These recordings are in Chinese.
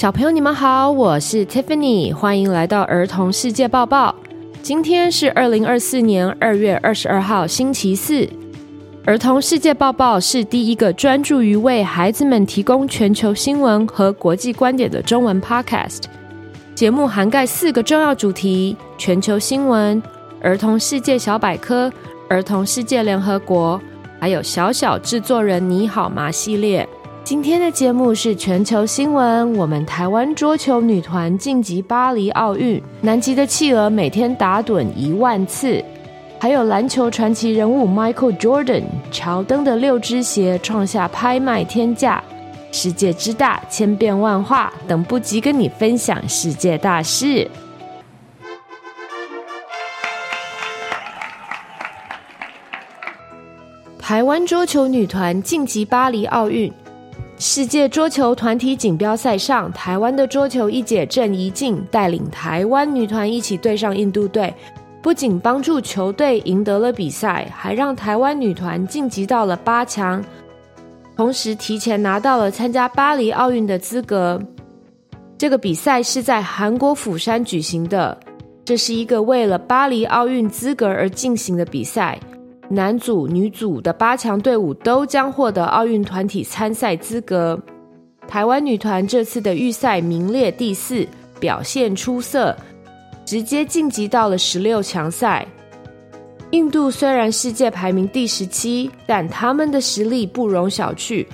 小朋友，你们好，我是 Tiffany，欢迎来到儿童世界报报。今天是二零二四年二月二十二号，星期四。儿童世界报报是第一个专注于为孩子们提供全球新闻和国际观点的中文 podcast。节目涵盖四个重要主题：全球新闻、儿童世界小百科、儿童世界联合国，还有小小制作人你好吗系列。今天的节目是全球新闻。我们台湾桌球女团晋级巴黎奥运，南极的企鹅每天打盹一万次，还有篮球传奇人物 Michael Jordan 乔登的六只鞋创下拍卖天价。世界之大，千变万化，等不及跟你分享世界大事。台湾桌球女团晋级巴黎奥运。世界桌球团体锦标赛上，台湾的桌球一姐郑怡静带领台湾女团一起对上印度队，不仅帮助球队赢得了比赛，还让台湾女团晋级到了八强，同时提前拿到了参加巴黎奥运的资格。这个比赛是在韩国釜山举行的，这是一个为了巴黎奥运资格而进行的比赛。男组、女组的八强队伍都将获得奥运团体参赛资格。台湾女团这次的预赛名列第四，表现出色，直接晋级到了十六强赛。印度虽然世界排名第十七，但他们的实力不容小觑。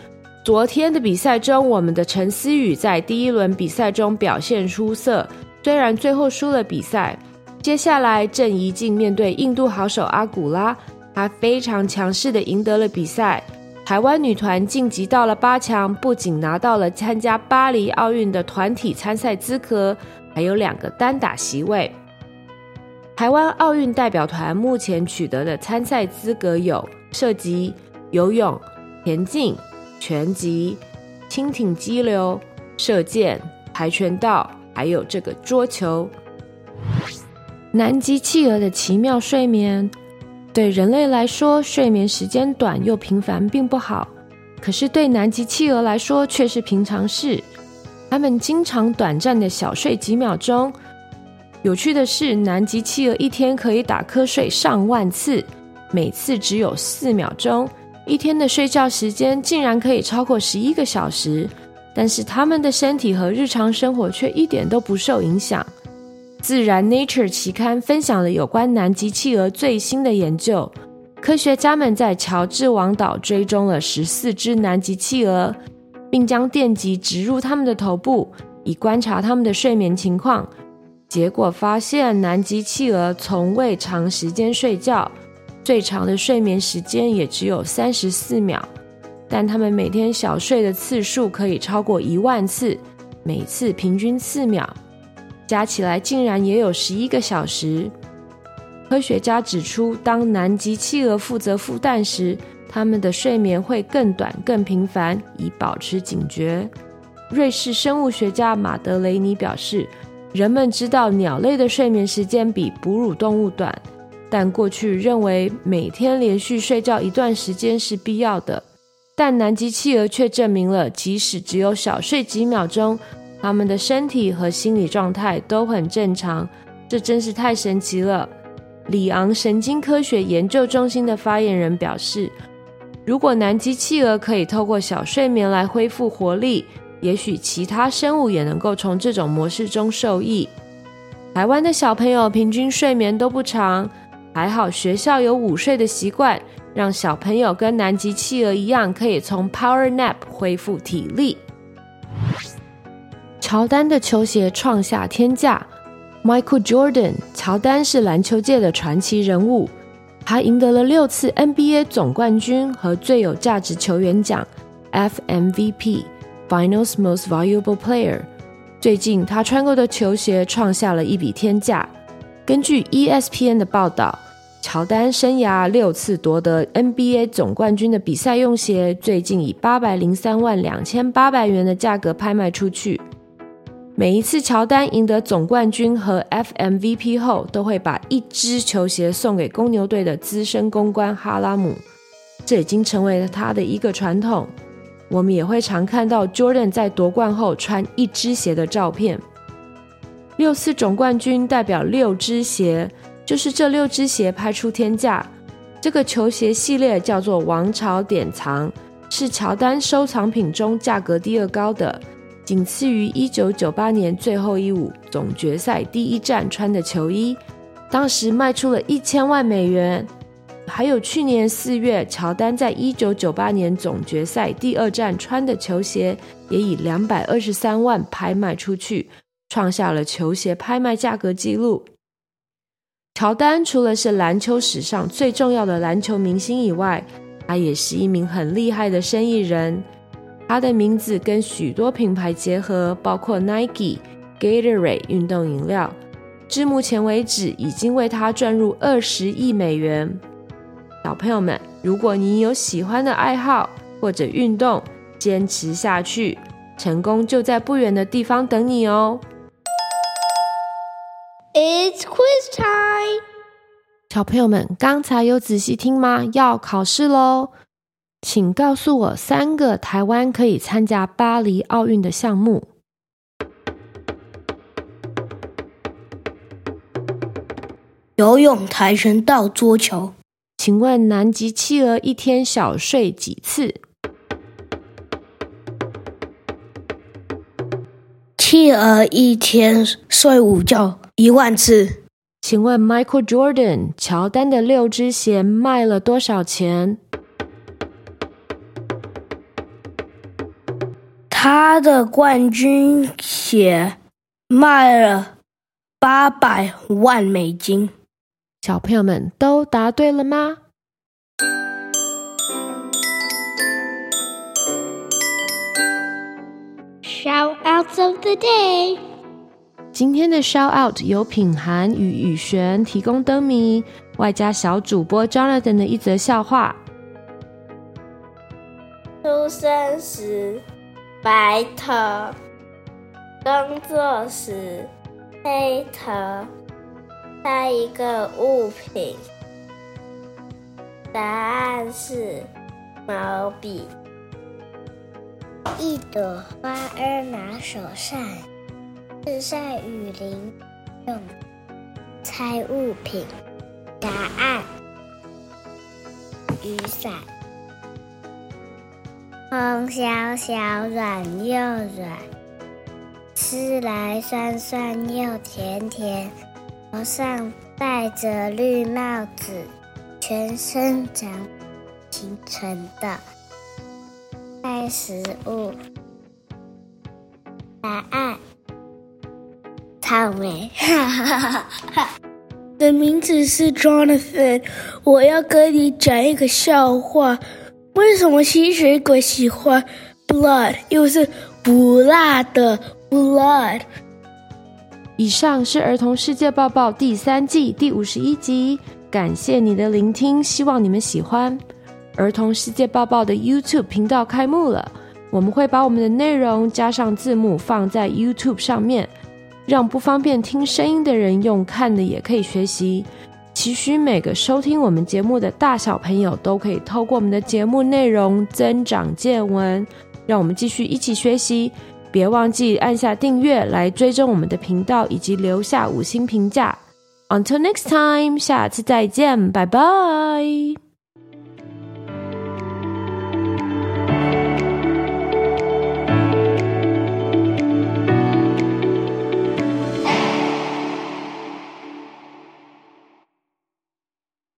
昨天的比赛中，我们的陈思雨在第一轮比赛中表现出色，虽然最后输了比赛。接下来，郑怡静面对印度好手阿古拉。她非常强势地赢得了比赛，台湾女团晋级到了八强，不仅拿到了参加巴黎奥运的团体参赛资格，还有两个单打席位。台湾奥运代表团目前取得的参赛资格有射击、游泳、田径、拳击、轻艇激流、射箭、跆拳道，还有这个桌球。南极企鹅的奇妙睡眠。对人类来说，睡眠时间短又频繁并不好，可是对南极企鹅来说却是平常事。它们经常短暂的小睡几秒钟。有趣的是，南极企鹅一天可以打瞌睡上万次，每次只有四秒钟，一天的睡觉时间竟然可以超过十一个小时。但是它们的身体和日常生活却一点都不受影响。自然 Nature 期刊分享了有关南极企鹅最新的研究。科学家们在乔治王岛追踪了十四只南极企鹅，并将电极植入它们的头部，以观察它们的睡眠情况。结果发现，南极企鹅从未长时间睡觉，最长的睡眠时间也只有三十四秒。但它们每天小睡的次数可以超过一万次，每次平均四秒。加起来竟然也有十一个小时。科学家指出，当南极企鹅负责孵蛋时，它们的睡眠会更短、更频繁，以保持警觉。瑞士生物学家马德雷尼表示，人们知道鸟类的睡眠时间比哺乳动物短，但过去认为每天连续睡觉一段时间是必要的。但南极企鹅却证明了，即使只有小睡几秒钟。他们的身体和心理状态都很正常，这真是太神奇了。里昂神经科学研究中心的发言人表示，如果南极企鹅可以透过小睡眠来恢复活力，也许其他生物也能够从这种模式中受益。台湾的小朋友平均睡眠都不长，还好学校有午睡的习惯，让小朋友跟南极企鹅一样，可以从 power nap 恢复体力。乔丹的球鞋创下天价。Michael Jordan，乔丹是篮球界的传奇人物，他赢得了六次 NBA 总冠军和最有价值球员奖 （FMVP，Finals Most Valuable Player）。最近，他穿过的球鞋创下了一笔天价。根据 ESPN 的报道，乔丹生涯六次夺得 NBA 总冠军的比赛用鞋，最近以八百零三万两千八百元的价格拍卖出去。每一次乔丹赢得总冠军和 FMVP 后，都会把一只球鞋送给公牛队的资深公关哈拉姆，这已经成为了他的一个传统。我们也会常看到 Jordan 在夺冠后穿一只鞋的照片。六次总冠军代表六只鞋，就是这六只鞋拍出天价。这个球鞋系列叫做王朝典藏，是乔丹收藏品中价格第二高的，仅次于一九九八年最后一舞总决赛第一站穿的球衣，当时卖出了一千万美元。还有去年四月，乔丹在一九九八年总决赛第二站穿的球鞋，也以两百二十三万拍卖出去，创下了球鞋拍卖价格纪录。乔丹除了是篮球史上最重要的篮球明星以外，他也是一名很厉害的生意人。他的名字跟许多品牌结合，包括 Nike、Gatorade 运动饮料，至目前为止已经为它赚入二十亿美元。小朋友们，如果你有喜欢的爱好或者运动，坚持下去，成功就在不远的地方等你哦。It's quiz time！小朋友们，刚才有仔细听吗？要考试喽！请告诉我三个台湾可以参加巴黎奥运的项目：游泳、跆拳道、桌球。请问南极企鹅一天小睡几次？企鹅一天睡午觉。一万次，请问 Michael Jordan 乔丹的六只鞋卖了多少钱？他的冠军鞋卖了八百万美金。小朋友们都答对了吗？Shoutouts of the day。今天的 shout out 由品涵与雨璇提供灯谜，外加小主播 Jonathan 的一则笑话。出生时白头，工作时黑头，猜一个物品，答案是毛笔。一朵花儿拿手上。日晒雨淋，用猜物品，答案雨伞。风萧萧，软又软，吃来酸酸又甜甜。头上戴着绿帽子，全身长形成的。爱食物，答案。草莓，哈哈哈哈！我的名字是 Jonathan，我要跟你讲一个笑话。为什么吸血鬼喜欢 blood，又是不辣的 blood？以上是儿童世界报报第三季第五十一集，感谢你的聆听，希望你们喜欢。儿童世界报报的 YouTube 频道开幕了，我们会把我们的内容加上字幕放在 YouTube 上面。让不方便听声音的人用看的也可以学习。期许每个收听我们节目的大小朋友都可以透过我们的节目内容增长见闻。让我们继续一起学习，别忘记按下订阅来追踪我们的频道，以及留下五星评价。Until next time，下次再见，拜拜。